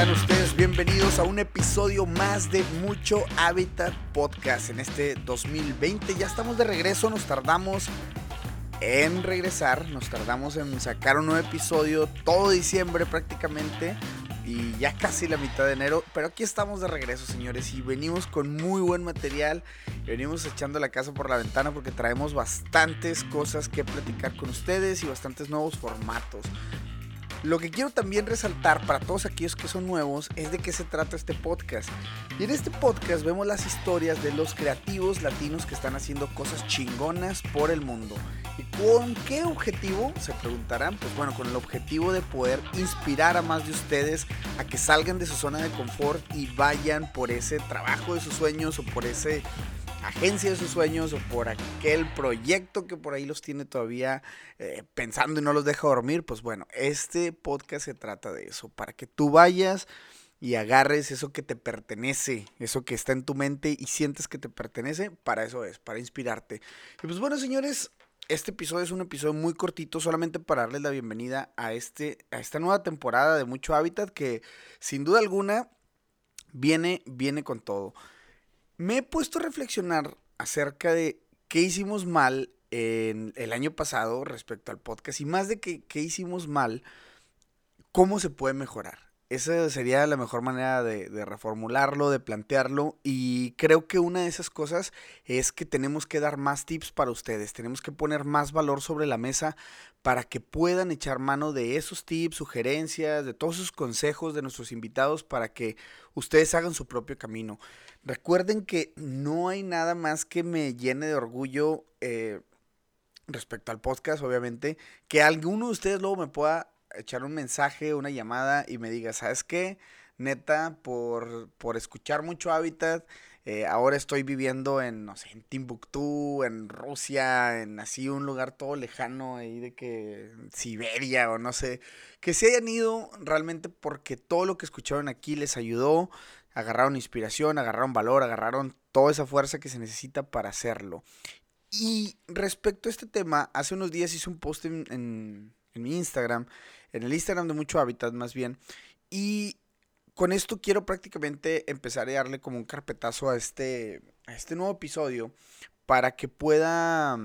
sean ustedes bienvenidos a un episodio más de Mucho Hábitat Podcast en este 2020. Ya estamos de regreso, nos tardamos en regresar, nos tardamos en sacar un nuevo episodio todo diciembre prácticamente y ya casi la mitad de enero, pero aquí estamos de regreso señores y venimos con muy buen material, venimos echando la casa por la ventana porque traemos bastantes cosas que platicar con ustedes y bastantes nuevos formatos. Lo que quiero también resaltar para todos aquellos que son nuevos es de qué se trata este podcast. Y en este podcast vemos las historias de los creativos latinos que están haciendo cosas chingonas por el mundo. ¿Y con qué objetivo? Se preguntarán. Pues bueno, con el objetivo de poder inspirar a más de ustedes a que salgan de su zona de confort y vayan por ese trabajo de sus sueños o por ese agencia de sus sueños o por aquel proyecto que por ahí los tiene todavía eh, pensando y no los deja dormir, pues bueno, este podcast se trata de eso, para que tú vayas y agarres eso que te pertenece, eso que está en tu mente y sientes que te pertenece, para eso es, para inspirarte. Y pues bueno, señores, este episodio es un episodio muy cortito, solamente para darles la bienvenida a, este, a esta nueva temporada de Mucho Hábitat que sin duda alguna viene, viene con todo me he puesto a reflexionar acerca de qué hicimos mal en el año pasado respecto al podcast y más de que qué hicimos mal, cómo se puede mejorar. Esa sería la mejor manera de, reformularlo, de plantearlo. Y creo que una de esas cosas es que tenemos que dar más tips para ustedes. Tenemos que poner más valor sobre la mesa para que puedan echar mano de esos tips, sugerencias, de todos esos consejos de nuestros invitados para que ustedes hagan su propio camino. Recuerden que no hay nada más que me llene de orgullo eh, respecto al podcast, obviamente, que alguno de ustedes luego me pueda echar un mensaje, una llamada y me diga, ¿sabes qué? Neta, por, por escuchar mucho Hábitat, eh, ahora estoy viviendo en, no sé, en Timbuktu, en Rusia, en así un lugar todo lejano ahí de que Siberia o no sé, que se hayan ido realmente porque todo lo que escucharon aquí les ayudó, agarraron inspiración, agarraron valor, agarraron toda esa fuerza que se necesita para hacerlo. Y respecto a este tema, hace unos días hice un post en, en mi Instagram en el Instagram de Mucho Hábitat más bien. Y con esto quiero prácticamente empezar a darle como un carpetazo a este, a este nuevo episodio para que pueda,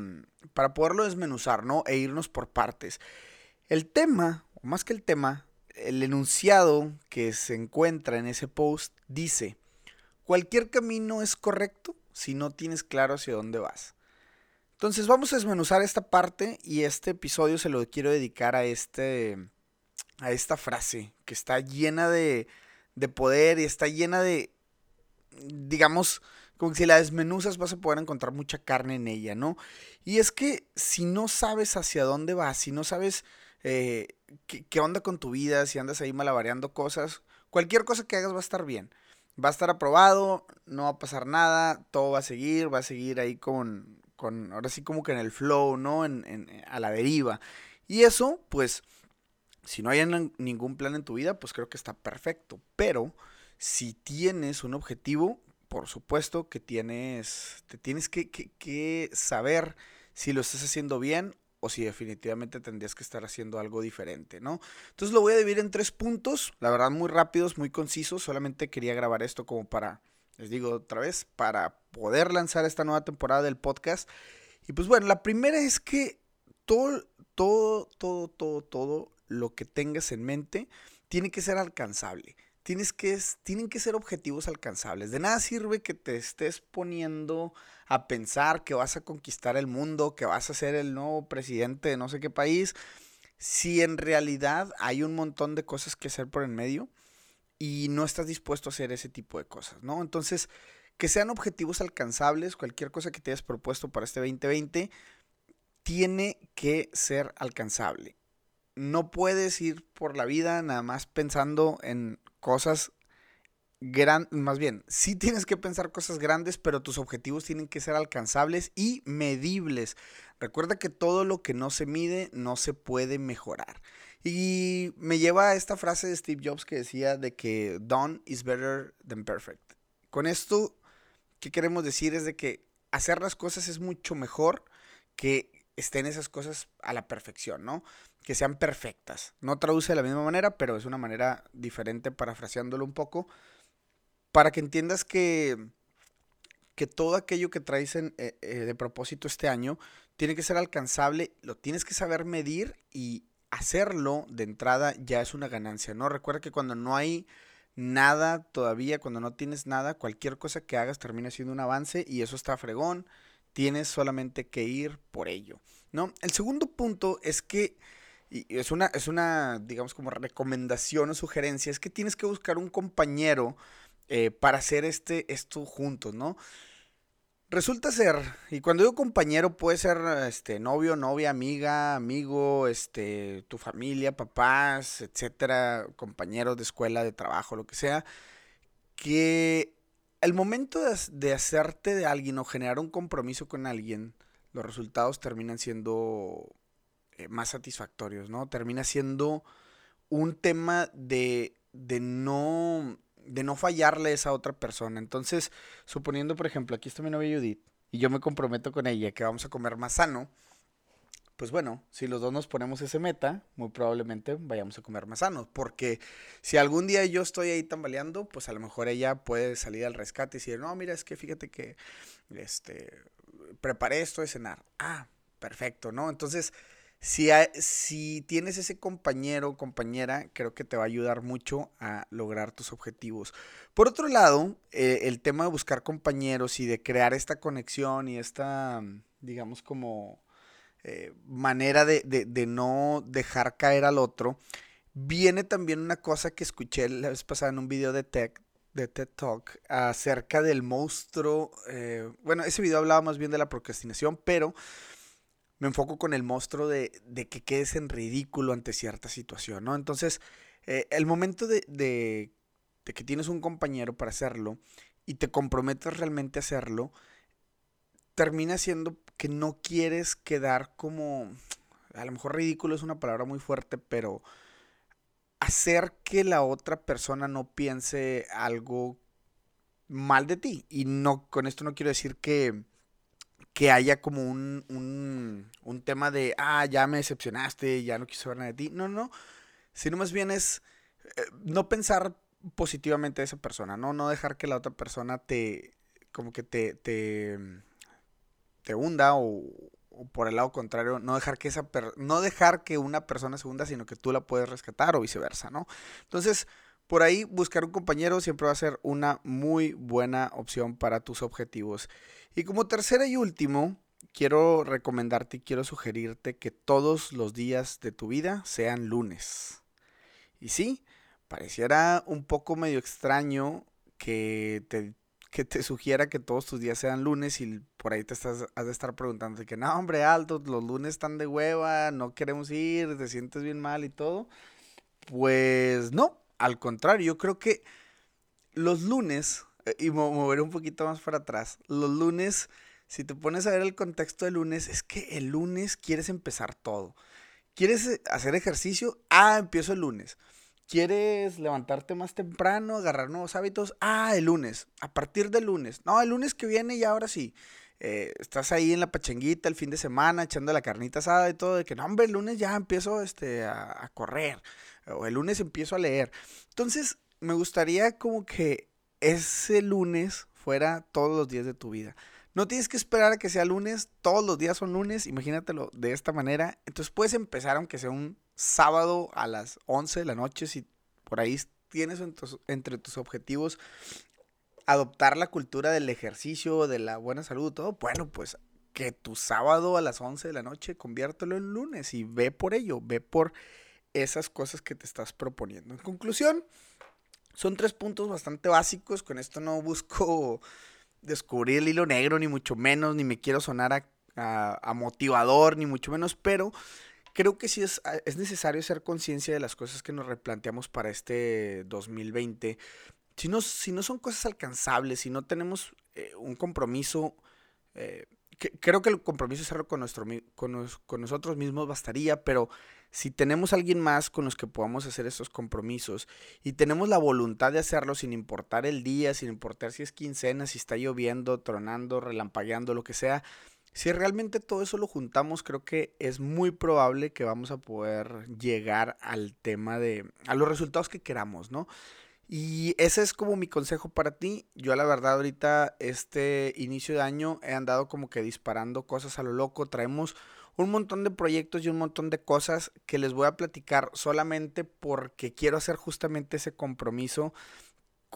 para poderlo desmenuzar, ¿no? E irnos por partes. El tema, o más que el tema, el enunciado que se encuentra en ese post dice, cualquier camino es correcto si no tienes claro hacia dónde vas. Entonces vamos a desmenuzar esta parte y este episodio se lo quiero dedicar a este, a esta frase que está llena de, de poder y está llena de, digamos, como que si la desmenuzas vas a poder encontrar mucha carne en ella, ¿no? Y es que si no sabes hacia dónde vas, si no sabes eh, qué, onda con tu vida, si andas ahí malabareando cosas, cualquier cosa que hagas va a estar bien. Va a estar aprobado, no va a pasar nada, todo va a seguir, va a seguir ahí con, con ahora sí como que en el flow, ¿no? En, en, a la deriva. Y eso, pues, si no hay ningún plan en tu vida, pues creo que está perfecto. Pero si tienes un objetivo, por supuesto que tienes, te tienes que, saber si lo estás haciendo bien o si definitivamente tendrías que estar haciendo algo diferente, ¿no? Entonces lo voy a dividir en tres puntos, la verdad muy rápidos, muy concisos, solamente quería grabar esto como para, les digo otra vez, para poder lanzar esta nueva temporada del podcast. Y pues bueno, la primera es que todo, todo, todo, todo, todo lo que tengas en mente tiene que ser alcanzable. Tienes que, tienen que ser objetivos alcanzables. De nada sirve que te estés poniendo a pensar que vas a conquistar el mundo, que vas a ser el nuevo presidente de no sé qué país, si en realidad hay un montón de cosas que hacer por en medio y no estás dispuesto a hacer ese tipo de cosas, ¿no? Entonces, que sean objetivos alcanzables, cualquier cosa que te hayas propuesto para este 2020, tiene que ser alcanzable no puedes ir por la vida nada más pensando en cosas grandes, más bien, sí tienes que pensar cosas grandes, pero tus objetivos tienen que ser alcanzables y medibles. Recuerda que todo lo que no se mide no se puede mejorar. Y me lleva a esta frase de Steve Jobs que decía de que done is better than perfect. Con esto, ¿qué queremos decir? Es de que hacer las cosas es mucho mejor que estén esas cosas a la perfección, ¿no? que sean perfectas. No traduce de la misma manera, pero es una manera diferente parafraseándolo un poco, para que entiendas que, que todo aquello que traes en, eh, eh, de propósito este año tiene que ser alcanzable, lo tienes que saber medir y hacerlo de entrada ya es una ganancia, ¿no? Recuerda que cuando no hay nada todavía, cuando no tienes nada, cualquier cosa que hagas termina siendo un avance y eso está fregón. Tienes solamente que ir por ello, ¿no? El segundo punto es que y es una, es una, digamos, como recomendación o sugerencia, es que tienes que buscar un compañero eh, para hacer este, esto juntos, ¿no? Resulta ser, y cuando digo compañero puede ser este novio, novia, amiga, amigo, este tu familia, papás, etcétera, compañeros de escuela, de trabajo, lo que sea, que el momento de, hacerte de alguien o generar un compromiso con alguien, los resultados terminan siendo eh, más satisfactorios, ¿no? Termina siendo un tema de, de no de no fallarle a esa otra persona. Entonces, suponiendo, por ejemplo, aquí está mi novia Judith y yo me comprometo con ella que vamos a comer más sano, pues bueno, si los dos nos ponemos ese meta, muy probablemente vayamos a comer más sano. Porque si algún día yo estoy ahí tambaleando, pues a lo mejor ella puede salir al rescate y decir, no, mira, es que fíjate que este, preparé esto de cenar. Ah, perfecto, ¿no? Entonces, si, si tienes ese compañero o compañera, creo que te va a ayudar mucho a lograr tus objetivos. Por otro lado, eh, el tema de buscar compañeros y de crear esta conexión y esta, digamos, como eh, manera de, de, no dejar caer al otro, viene también una cosa que escuché la vez pasada en un video de Tech, de TED Talk acerca del monstruo. Eh, bueno, ese video hablaba más bien de la procrastinación, pero me enfoco con el monstruo de, que quedes en ridículo ante cierta situación, ¿no? Entonces, eh, el momento de, de, que tienes un compañero para hacerlo y te comprometes realmente a hacerlo, termina siendo que no quieres quedar como, a lo mejor ridículo es una palabra muy fuerte, pero hacer que la otra persona no piense algo mal de ti. Y no, con esto no quiero decir que que haya como un, un, un, tema de, ah, ya me decepcionaste, ya no quiso ver nada de ti. No, no. Sino más bien es eh, no pensar positivamente de esa persona, ¿no? No dejar que la otra persona te, como que te, te, te hunda o, por el lado contrario, no dejar que esa no dejar que una persona se hunda, sino que tú la puedes rescatar o viceversa, ¿no? Entonces, por ahí buscar un compañero siempre va a ser una muy buena opción para tus objetivos. Y como tercera y último, quiero recomendarte y quiero sugerirte que todos los días de tu vida sean lunes. Y sí, pareciera un poco medio extraño que te, que te sugiera que todos tus días sean lunes y por ahí te estás, has de estar preguntando que no, hombre, alto, los lunes están de hueva, no queremos ir, te sientes bien mal y todo. Pues no, al contrario, yo creo que los lunes eh, y mover un poquito más para atrás. Los lunes, si te pones a ver el contexto del lunes, es que el lunes quieres empezar todo. ¿Quieres hacer ejercicio? Ah, empiezo el lunes. ¿Quieres levantarte más temprano, agarrar nuevos hábitos? Ah, el lunes. A partir del lunes. No, el lunes que viene y ahora sí. Eh, estás ahí en la pachenguita el fin de semana echando la carnita asada y todo, de que no, hombre, el lunes ya empiezo este, a correr, o el lunes empiezo a leer. Entonces, me gustaría como que ese lunes fuera todos los días de tu vida. No tienes que esperar a que sea lunes, todos los días son lunes, imagínatelo de esta manera. Entonces puedes empezar aunque sea un sábado a las 11 de la noche, si por ahí tienes entre tus objetivos adoptar la cultura del ejercicio, de la buena salud, todo, bueno, pues que tu sábado a las 11 de la noche conviértelo en lunes y ve por ello, ve por esas cosas que te estás proponiendo. En conclusión, son tres puntos bastante básicos. Con esto no busco descubrir el hilo negro, ni mucho menos, ni me quiero sonar a, motivador, ni mucho menos, pero creo que sí es, es necesario ser conciencia de las cosas que nos replanteamos para este 2020. Si no, si no son cosas alcanzables, si no tenemos eh, un compromiso, eh, creo que el compromiso es con, nuestro, con, con nosotros mismos bastaría, pero si tenemos alguien más con los que podamos hacer estos compromisos y tenemos la voluntad de hacerlo sin importar el día, sin importar si es quincena, si está lloviendo, tronando, relampagueando, lo que sea, Si realmente todo eso lo juntamos, creo que es muy probable que vamos a poder llegar al tema de, a los resultados que queramos, ¿no? Y ese es como mi consejo para ti. Yo la verdad ahorita este inicio de año he andado como que disparando cosas a lo loco. Traemos un montón de proyectos y un montón de cosas que les voy a platicar solamente porque quiero hacer justamente ese compromiso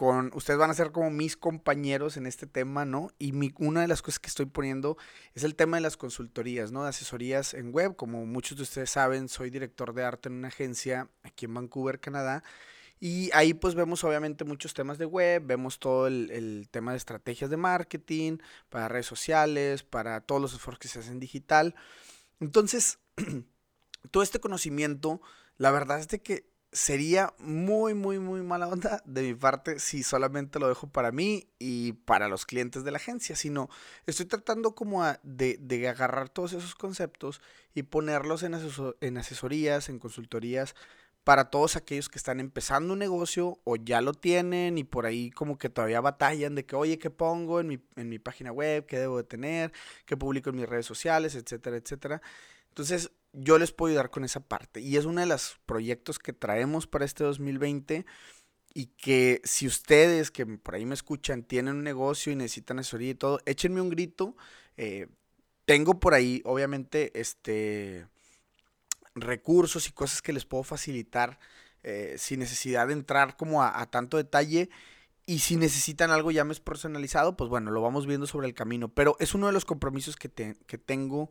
con ustedes van a ser como mis compañeros en este tema, ¿no? Y mi, una de las cosas que estoy poniendo es el tema de las consultorías, ¿no? De asesorías en web. Como muchos de ustedes saben, soy director de arte en una agencia aquí en Vancouver, Canadá. Y ahí pues vemos obviamente muchos temas de web, vemos todo el, el, tema de estrategias de marketing, para redes sociales, para todos los esfuerzos que se hacen digital. Entonces, todo este conocimiento, la verdad es de que sería muy, muy, muy mala onda de mi parte si solamente lo dejo para mí y para los clientes de la agencia, sino estoy tratando como de, de, agarrar todos esos conceptos y ponerlos en, en asesorías, en consultorías para todos aquellos que están empezando un negocio o ya lo tienen y por ahí como que todavía batallan de que, oye, ¿qué pongo en mi, en mi página web? ¿Qué debo de tener? ¿Qué publico en mis redes sociales? Etcétera, etcétera. Entonces, yo les puedo ayudar con esa parte. Y es uno de los proyectos que traemos para este 2020 y que si ustedes que por ahí me escuchan tienen un negocio y necesitan asesoría y todo, échenme un grito. Eh, tengo por ahí, obviamente, este recursos y cosas que les puedo facilitar eh, sin necesidad de entrar como a, tanto detalle. Y si necesitan algo ya más personalizado, pues bueno, lo vamos viendo sobre el camino. Pero es uno de los compromisos que, que tengo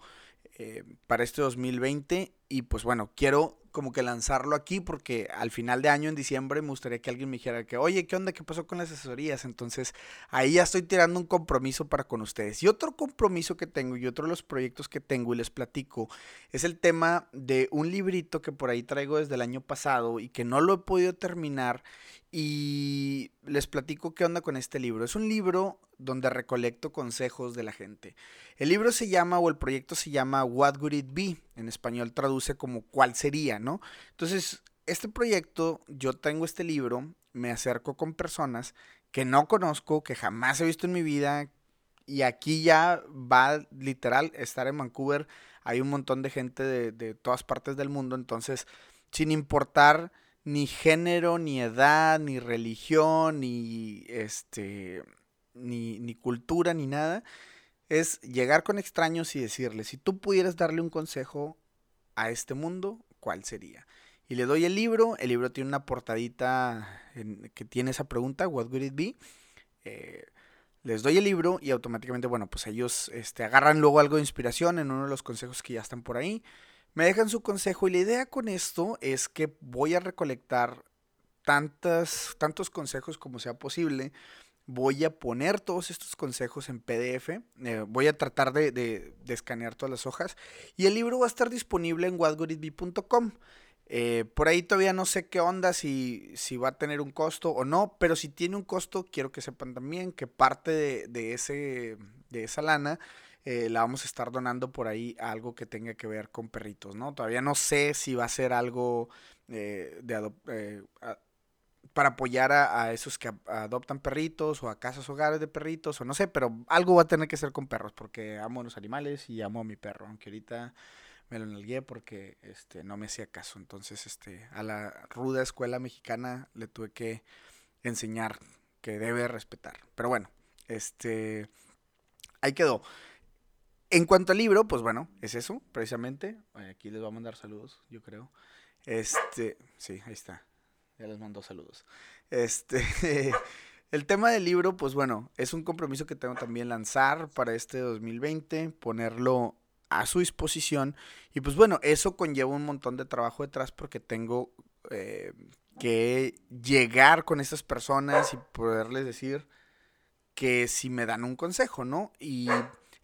eh, para este 2020 y pues bueno, quiero como que lanzarlo aquí porque al final de año, en diciembre, me gustaría que alguien me dijera que, oye, ¿qué onda? ¿Qué pasó con las asesorías? Entonces ahí ya estoy tirando un compromiso para con ustedes. Y otro compromiso que tengo y otro de los proyectos que tengo y les platico es el tema de un librito que por ahí traigo desde el año pasado y que no lo he podido terminar y les platico qué onda con este libro. Es un libro donde recolecto consejos de la gente. El libro se llama o el proyecto se llama What Would It Be? En español traduce como ¿cuál sería? ¿no? Entonces, este proyecto, yo tengo este libro, me acerco con personas que no conozco, que jamás he visto en mi vida, y aquí ya va literal estar en Vancouver. Hay un montón de gente de, de todas partes del mundo, entonces, sin importar ni género, ni edad, ni religión, ni este, ni, ni cultura, ni nada. Es llegar con extraños y decirles, si tú pudieras darle un consejo a este mundo, ¿cuál sería? Y le doy el libro, el libro tiene una portadita que tiene esa pregunta, What would it be? Eh, les doy el libro y automáticamente, bueno, pues ellos este, agarran luego algo de inspiración en uno de los consejos que ya están por ahí me dejan su consejo y la idea con esto es que voy a recolectar tantas, tantos consejos como sea posible. Voy a poner todos estos consejos en PDF. Eh, voy a tratar de, escanear todas las hojas. Y el libro va a estar disponible en whatgooditbe.com. Eh, por ahí todavía no sé qué onda, si, si va a tener un costo o no, pero si tiene un costo, quiero que sepan también que parte de, de ese, de esa lana eh, la vamos a estar donando por ahí a algo que tenga que ver con perritos, ¿no? Todavía no sé si va a ser algo eh, de eh, para apoyar a, esos que adoptan perritos o a casas hogares de perritos o no sé, pero algo va a tener que ser con perros porque amo a los animales y amo a mi perro, aunque ahorita me lo nalgué porque este no me hacía caso. Entonces, este a la ruda escuela mexicana le tuve que enseñar que debe respetar. Pero bueno, este ahí quedó. En cuanto al libro, pues bueno, es eso, precisamente. Aquí les voy a mandar saludos, yo creo. Este, sí, ahí está. Ya les mando saludos. Este, el tema del libro, pues bueno, es un compromiso que tengo también lanzar para este 2020, ponerlo a su disposición. Y pues bueno, eso conlleva un montón de trabajo detrás porque tengo eh, que llegar con esas personas y poderles decir que si me dan un consejo, ¿no? Y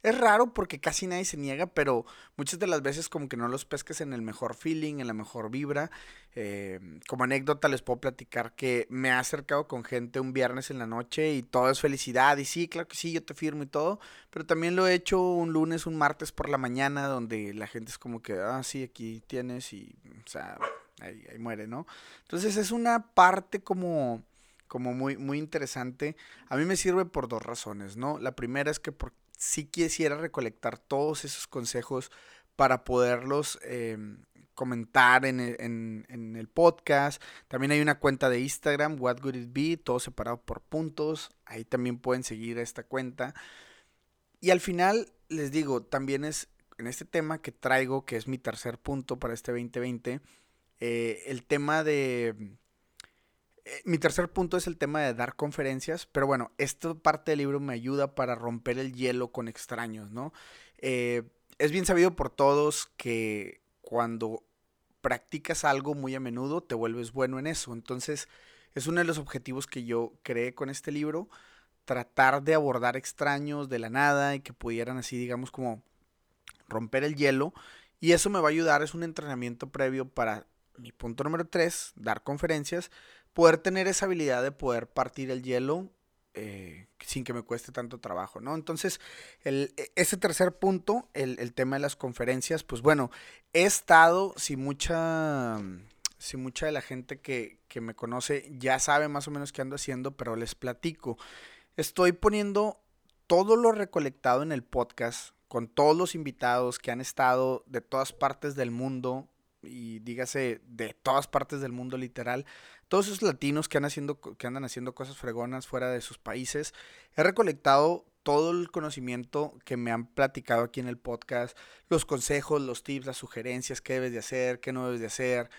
es raro porque casi nadie se niega, pero muchas de las veces como que no los pesques en el mejor feeling, en la mejor vibra. Eh, como anécdota les puedo platicar que me ha acercado con gente un viernes en la noche y todo es felicidad y sí, claro que sí, yo te firmo y todo, pero también lo he hecho un lunes, un martes por la mañana donde la gente es como que, ah, sí, aquí tienes y, o sea, ahí, ahí muere, ¿no? Entonces es una parte como como muy, muy interesante. A mí me sirve por dos razones, ¿no? La primera es que sí quisiera recolectar todos esos consejos para poderlos em, comentar en, en, el podcast. También hay una cuenta de Instagram, What Would It Be, todo separado por puntos. Ahí también pueden seguir esta cuenta. Y al final, les digo, también es en este tema que traigo, que es mi tercer punto para este 2020, eh, el tema de... Eh, mi tercer punto es el tema de dar conferencias, pero bueno, esta parte del libro me ayuda para romper el hielo con extraños, ¿no? Eh, es bien sabido por todos que cuando practicas algo muy a menudo, te vuelves bueno en eso. Entonces, es uno de los objetivos que yo creé con este libro, tratar de abordar extraños de la nada y que pudieran así, digamos, como romper el hielo. Y eso me va a ayudar, es un entrenamiento previo para mi punto número 3, dar conferencias, poder tener esa habilidad de poder partir el hielo eh, sin que me cueste tanto trabajo, ¿no? Entonces, el, e, ese tercer punto, el, tema de las conferencias, pues bueno, he estado, si mucha, si mucha de la gente que, que me conoce ya sabe más o menos qué ando haciendo, pero les platico. Estoy poniendo todo lo recolectado en el podcast con todos los invitados que han estado de todas partes del mundo y dígase de todas partes del mundo literal, todos esos latinos que, han haciendo, que andan haciendo cosas fregonas fuera de sus países, he recolectado todo el conocimiento que me han platicado aquí en el podcast, los consejos, los tips, las sugerencias, qué debes de hacer, qué no debes de hacer,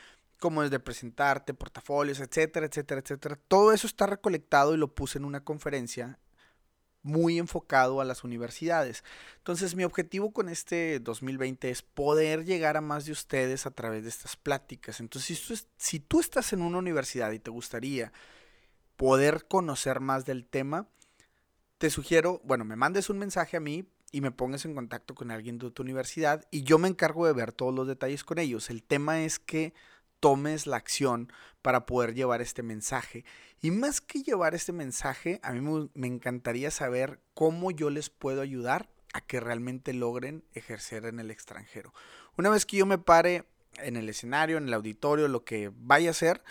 cómo debes de presentarte, portafolios, etcétera, etcétera, etcétera. Todo eso está recolectado y lo puse en una conferencia muy enfocado a las universidades. Entonces mi objetivo con este 2020 es poder llegar a más de ustedes a través de estas pláticas. Entonces si tú, estás en una universidad y te gustaría poder conocer más del tema, te sugiero, bueno, me mandes un mensaje a mí y me pongas en contacto con alguien de tu universidad y yo me encargo de ver todos los detalles con ellos. El tema es que tomes la acción para poder llevar este mensaje. Y más que llevar este mensaje, a mí me encantaría saber cómo yo les puedo ayudar a que realmente logren ejercer en el extranjero. Una vez que yo me pare en el escenario, en el auditorio, lo que vaya a hacer,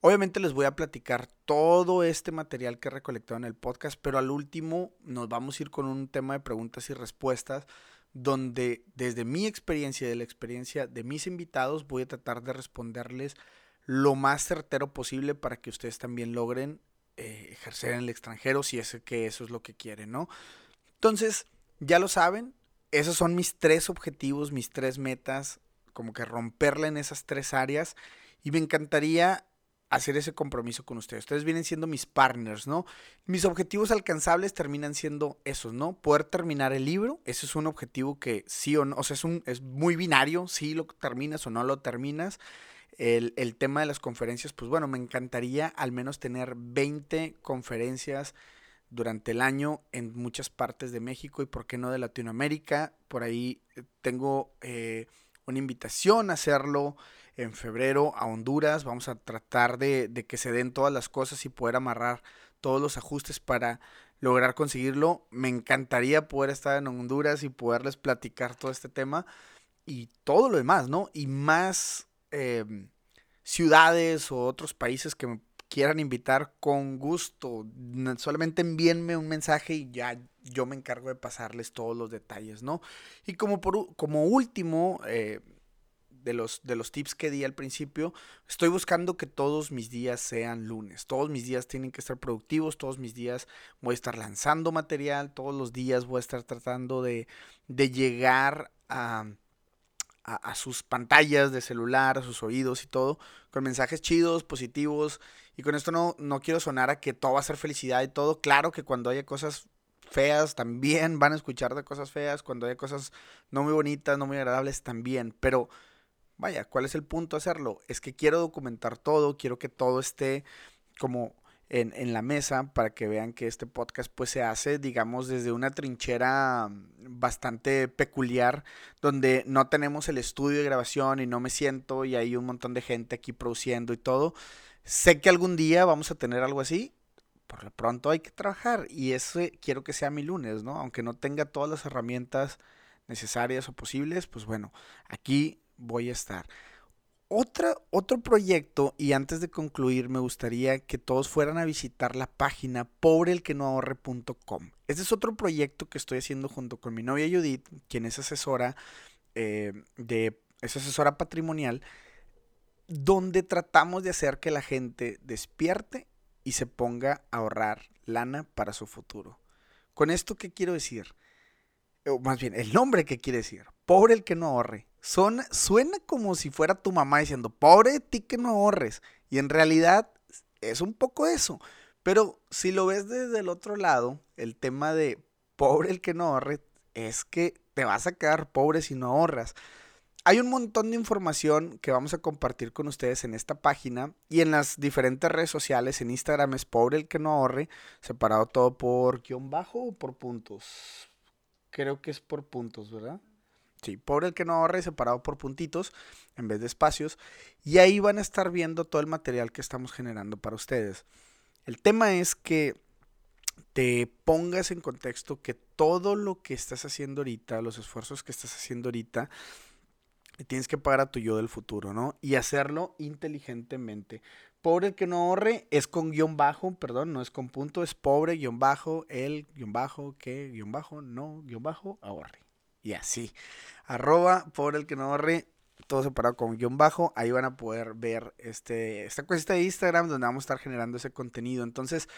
obviamente les voy a platicar todo este material que he recolectado en el podcast, pero al último nos vamos a ir con un tema de preguntas y respuestas donde desde mi experiencia y de la experiencia de mis invitados voy a tratar de responderles lo más certero posible para que ustedes también logren eh, ejercer en el extranjero si es que eso es lo que quieren, ¿no? Entonces, ya lo saben, esos son mis tres objetivos, mis tres metas, como que romperla en esas tres áreas y me encantaría hacer ese compromiso con ustedes. Ustedes vienen siendo mis partners, ¿no? Mis objetivos alcanzables terminan siendo esos, ¿no? Poder terminar el libro, ese es un objetivo que sí o no, o sea, es, un, es muy binario, si lo terminas o no lo terminas. El, el, tema de las conferencias, pues bueno, me encantaría al menos tener 20 conferencias durante el año en muchas partes de México y por qué no de Latinoamérica. Por ahí eh, tengo eh, una invitación a hacerlo en febrero a Honduras. Vamos a tratar de, que se den todas las cosas y poder amarrar todos los ajustes para lograr conseguirlo. Me encantaría poder estar en Honduras y poderles platicar todo este tema y todo lo demás, ¿no? Y más em, ciudades o otros países que me quieran invitar con gusto. Solamente envíenme un mensaje y ya yo me encargo de pasarles todos los detalles, ¿no? Y como, por, como último, eh, de los, de los tips que di al principio, estoy buscando que todos mis días sean lunes. Todos mis días tienen que estar productivos, todos mis días voy a estar lanzando material, todos los días voy a estar tratando de, de llegar a, a, sus pantallas de celular, a sus oídos y todo, con mensajes chidos, positivos. Y con esto no, no quiero sonar a que todo va a ser felicidad y todo. Claro que cuando haya cosas feas también van a escuchar de cosas feas, cuando haya cosas no muy bonitas, no muy agradables también, pero vaya, ¿cuál es el punto de hacerlo? Es que quiero documentar todo, quiero que todo esté como en, en, la mesa para que vean que este podcast pues se hace digamos desde una trinchera bastante peculiar donde no tenemos el estudio de grabación y no me siento y hay un montón de gente aquí produciendo y todo. Sé que algún día vamos a tener algo así. Por lo pronto hay que trabajar y eso quiero que sea mi lunes, ¿no? Aunque no tenga todas las herramientas necesarias o posibles, pues bueno, aquí voy a estar. Otro proyecto, y antes de concluir, me gustaría que todos fueran a visitar la página pobrelquenoahorre.com. Este es otro proyecto que estoy haciendo junto con mi novia Judith, quien es asesora eh, de es asesora patrimonial, donde tratamos de hacer que la gente despierte y se ponga a ahorrar lana para su futuro. Con esto, ¿qué quiero decir? O más bien, el nombre que quiere decir. Pobre el que no ahorre. Son, suena como si fuera tu mamá diciendo, pobre ti que no ahorres. Y en realidad es un poco eso. Pero si lo ves desde el otro lado, el tema de pobre el que no ahorre, es que te vas a quedar pobre si no ahorras. Hay un montón de información que vamos a compartir con ustedes en esta página y en las diferentes redes sociales. En Instagram es pobre el que no ahorre, separado todo por guion bajo o por puntos. Creo que es por puntos, ¿verdad? Pobre el que no ahorre, separado por puntitos en vez de espacios. Y ahí van a estar viendo todo el material que estamos generando para ustedes. El tema es que te pongas en contexto que todo lo que estás haciendo ahorita, los esfuerzos que estás haciendo ahorita, tienes que pagar a tu yo del futuro, ¿no? Y hacerlo inteligentemente. Pobre el que no ahorre es con guion bajo, perdón, no es con punto, es pobre guion bajo, el guion bajo, que guion bajo, no guion bajo, ahorre. Y así. Arroba pobre el que no ahorre, todo separado con guion bajo. Ahí van a poder ver este, esta cuesta de Instagram donde vamos a estar generando ese contenido. Entonces,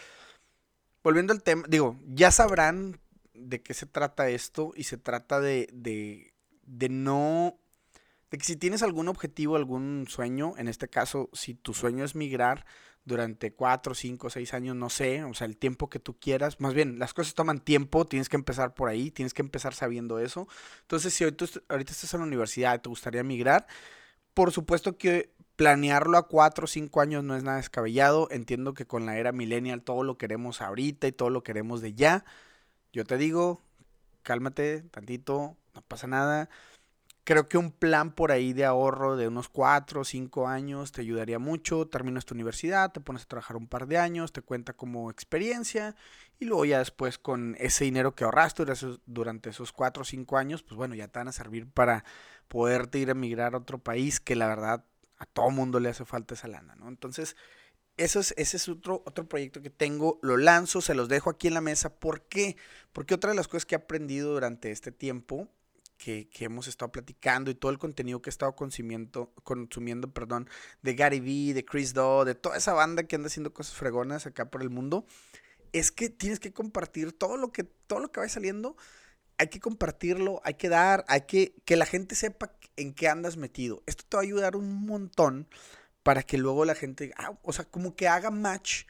volviendo al tema, digo, ya sabrán de qué se trata esto y se trata de, de, de no de que si tienes algún objetivo, algún sueño, en este caso, si tu sueño es migrar durante cuatro, cinco, seis años, no sé, o sea, el tiempo que tú quieras, más bien, las cosas toman tiempo, tienes que empezar por ahí, tienes que empezar sabiendo eso. Entonces, si ahorita, ahorita estás en la universidad y te gustaría migrar, por supuesto que planearlo a cuatro o cinco años no es nada descabellado. Entiendo que con la era millennial todo lo queremos ahorita y todo lo queremos de ya. Yo te digo, cálmate tantito, no pasa nada Creo que un plan por ahí de ahorro de unos 4 o 5 años te ayudaría mucho. Terminas tu universidad, te pones a trabajar un par de años, te cuenta como experiencia y luego ya después con ese dinero que ahorraste durante esos 4 o 5 años, pues bueno, ya te van a servir para poderte ir a emigrar a otro país que la verdad a todo mundo le hace falta esa lana, ¿no? Entonces, eso es, ese es otro, otro proyecto que tengo, lo lanzo, se los dejo aquí en la mesa. ¿Por qué? Porque otra de las cosas que he aprendido durante este tiempo que, hemos estado platicando y todo el contenido que he estado consumiendo, consumiendo perdón, de Gary Vee, de Chris Doe, de toda esa banda que anda haciendo cosas fregonas acá por el mundo, es que tienes que compartir todo lo que, todo lo que vaya saliendo, hay que compartirlo, hay que dar, hay que que la gente sepa en qué andas metido. Esto te va a ayudar un montón para que luego la gente, ah, o sea, como que haga match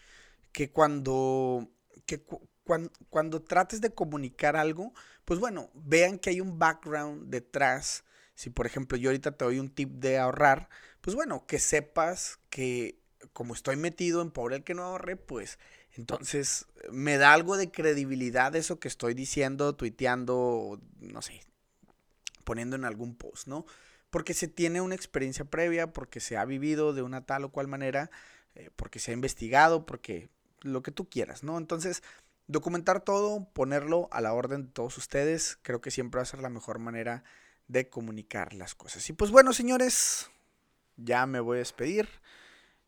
que cuando, que cuando, trates de comunicar algo, pues bueno, vean que hay un background detrás. Si por ejemplo yo ahorita te doy un tip de ahorrar, pues bueno, que sepas que como estoy metido en pobre el que no ahorre, pues entonces me da algo de credibilidad eso que estoy diciendo, tuiteando, no sé, poniendo en algún post, ¿no? Porque se tiene una experiencia previa, porque se ha vivido de una tal o cual manera, eh, porque se ha investigado, porque lo que tú quieras, ¿no? Entonces, documentar todo, ponerlo a la orden de todos ustedes, creo que siempre va a ser la mejor manera de comunicar las cosas. Y pues bueno, señores, ya me voy a despedir.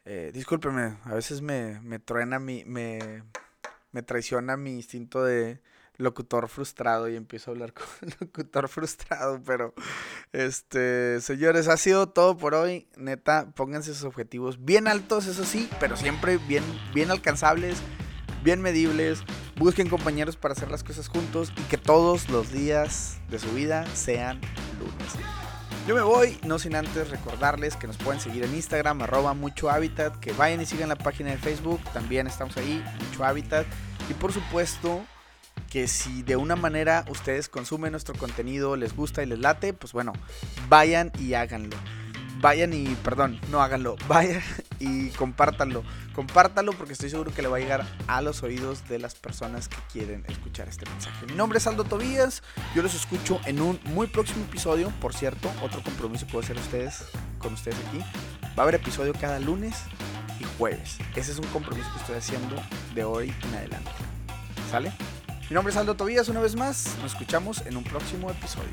Eh, discúlpenme, a veces me, me truena mi, me, me traiciona mi instinto de locutor frustrado y empiezo a hablar con locutor frustrado, pero este, señores, ha sido todo por hoy. Neta, pónganse sus objetivos bien altos, eso sí, pero siempre bien, bien alcanzables bien medibles, busquen compañeros para hacer las cosas juntos y que todos los días de su vida sean lunes. Yo me voy, no sin antes recordarles que nos pueden seguir en Instagram, arroba mucho hábitat, que vayan y sigan la página de Facebook, también estamos ahí, mucho hábitat. Y por supuesto que si de una manera ustedes consumen nuestro contenido, les gusta y les late, pues bueno, vayan y háganlo vayan y, perdón, no háganlo, vayan y compártanlo. Compártanlo porque estoy seguro que le va a llegar a los oídos de las personas que quieren escuchar este mensaje. Mi nombre es Aldo Tobías, yo los escucho en un muy próximo episodio. Por cierto, otro compromiso puedo hacer ustedes, con ustedes aquí. Va a haber episodio cada lunes y jueves. Ese es un compromiso que estoy haciendo de hoy en adelante. ¿Sale? Mi nombre es Aldo Tobías una vez más. Nos escuchamos en un próximo episodio.